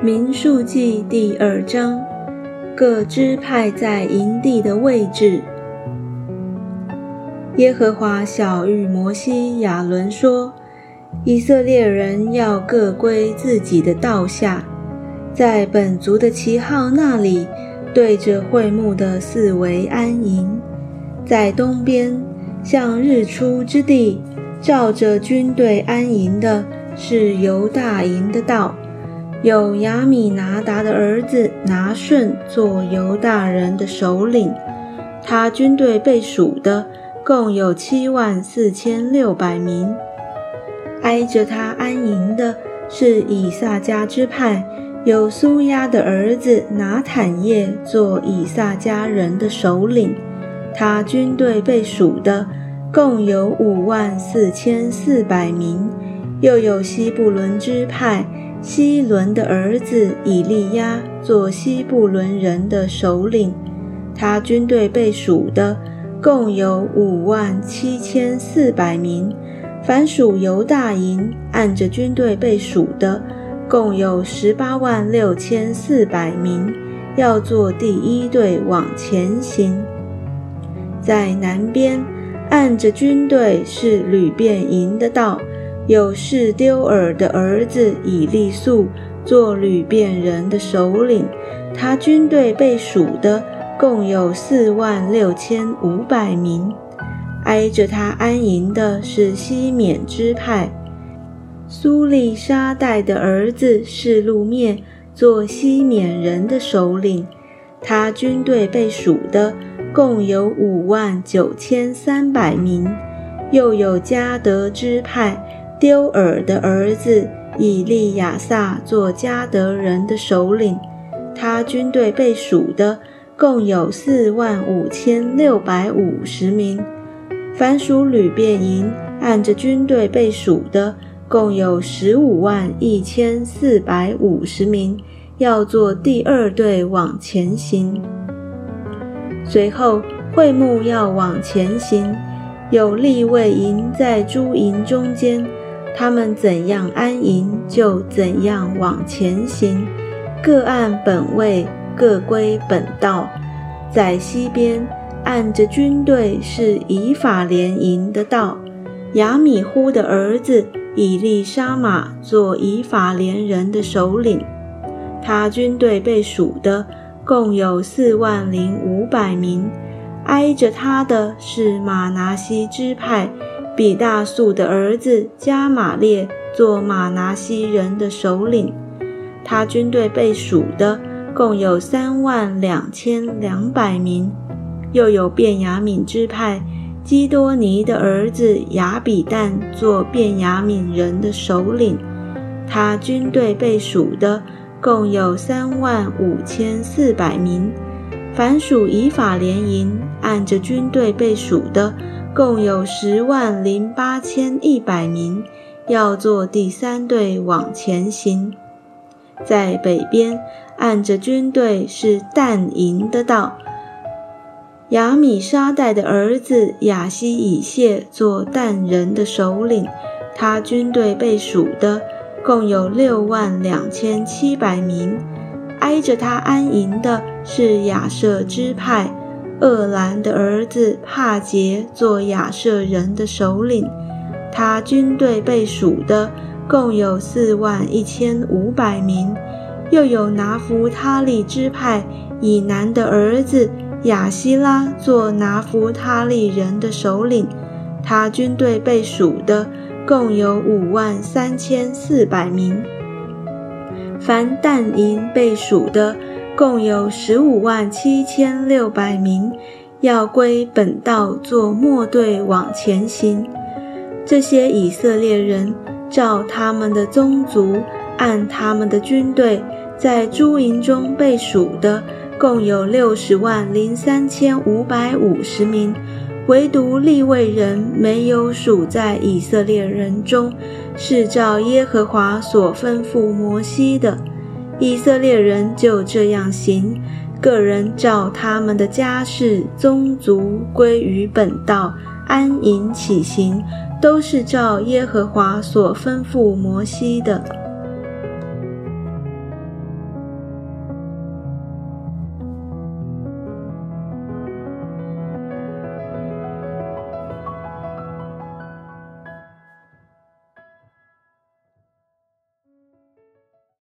民数记第二章，各支派在营地的位置。耶和华小谕摩西、亚伦说：“以色列人要各归自己的道下，在本族的旗号那里，对着会幕的四围安营。在东边，向日出之地，照着军队安营的。”是犹大营的道，有亚米拿达的儿子拿顺做犹大人的首领，他军队被数的共有七万四千六百名。挨着他安营的是以撒家支派，有苏亚的儿子拿坦叶做以撒家人的首领，他军队被数的共有五万四千四百名。又有西布伦支派西伦的儿子以利亚做西布伦人的首领，他军队被数的共有五万七千四百名。凡属犹大营按着军队被数的共有十八万六千四百名，要做第一队往前行。在南边按着军队是吕便营的道。有士丢尔的儿子以利素做吕便人的首领，他军队被数的共有四万六千五百名。挨着他安营的是西缅支派，苏利沙代的儿子是路面做西缅人的首领，他军队被数的共有五万九千三百名。又有加德支派。丢尔的儿子以利亚撒做加德人的首领，他军队被数的共有四万五千六百五十名。凡属旅便营按着军队被数的共有十五万一千四百五十名，要做第二队往前行。随后会幕要往前行，有立位营在诸营中间。他们怎样安营，就怎样往前行，各按本位，各归本道。在西边按着军队是以法莲营的道，亚米呼的儿子以利沙玛做以法莲人的首领，他军队被数的共有四万零五百名。挨着他的是马拿西支派。比大素的儿子加玛列做马拿西人的首领，他军队被数的共有三万两千两百名。又有便雅悯支派基多尼的儿子亚比旦做便雅悯人的首领，他军队被数的共有三万五千四百名。凡属以法联营按着军队被数的。共有十万零八千一百名，要做第三队往前行。在北边按着军队是淡营的道，亚米沙代的儿子亚西以谢做淡人的首领，他军队被数的共有六万两千七百名。挨着他安营的是亚舍支派。厄兰的儿子帕杰做亚瑟人的首领，他军队被数的共有四万一千五百名。又有拿弗他利支派以南的儿子亚希拉做拿弗他利人的首领，他军队被数的共有五万三千四百名。凡但营被数的。共有十五万七千六百名，要归本道做末队往前行。这些以色列人照他们的宗族，按他们的军队，在诸营中被数的，共有六十万零三千五百五十名。唯独利未人没有数在以色列人中，是照耶和华所吩咐摩西的。以色列人就这样行，个人照他们的家世宗族归于本道，安营起行，都是照耶和华所吩咐摩西的。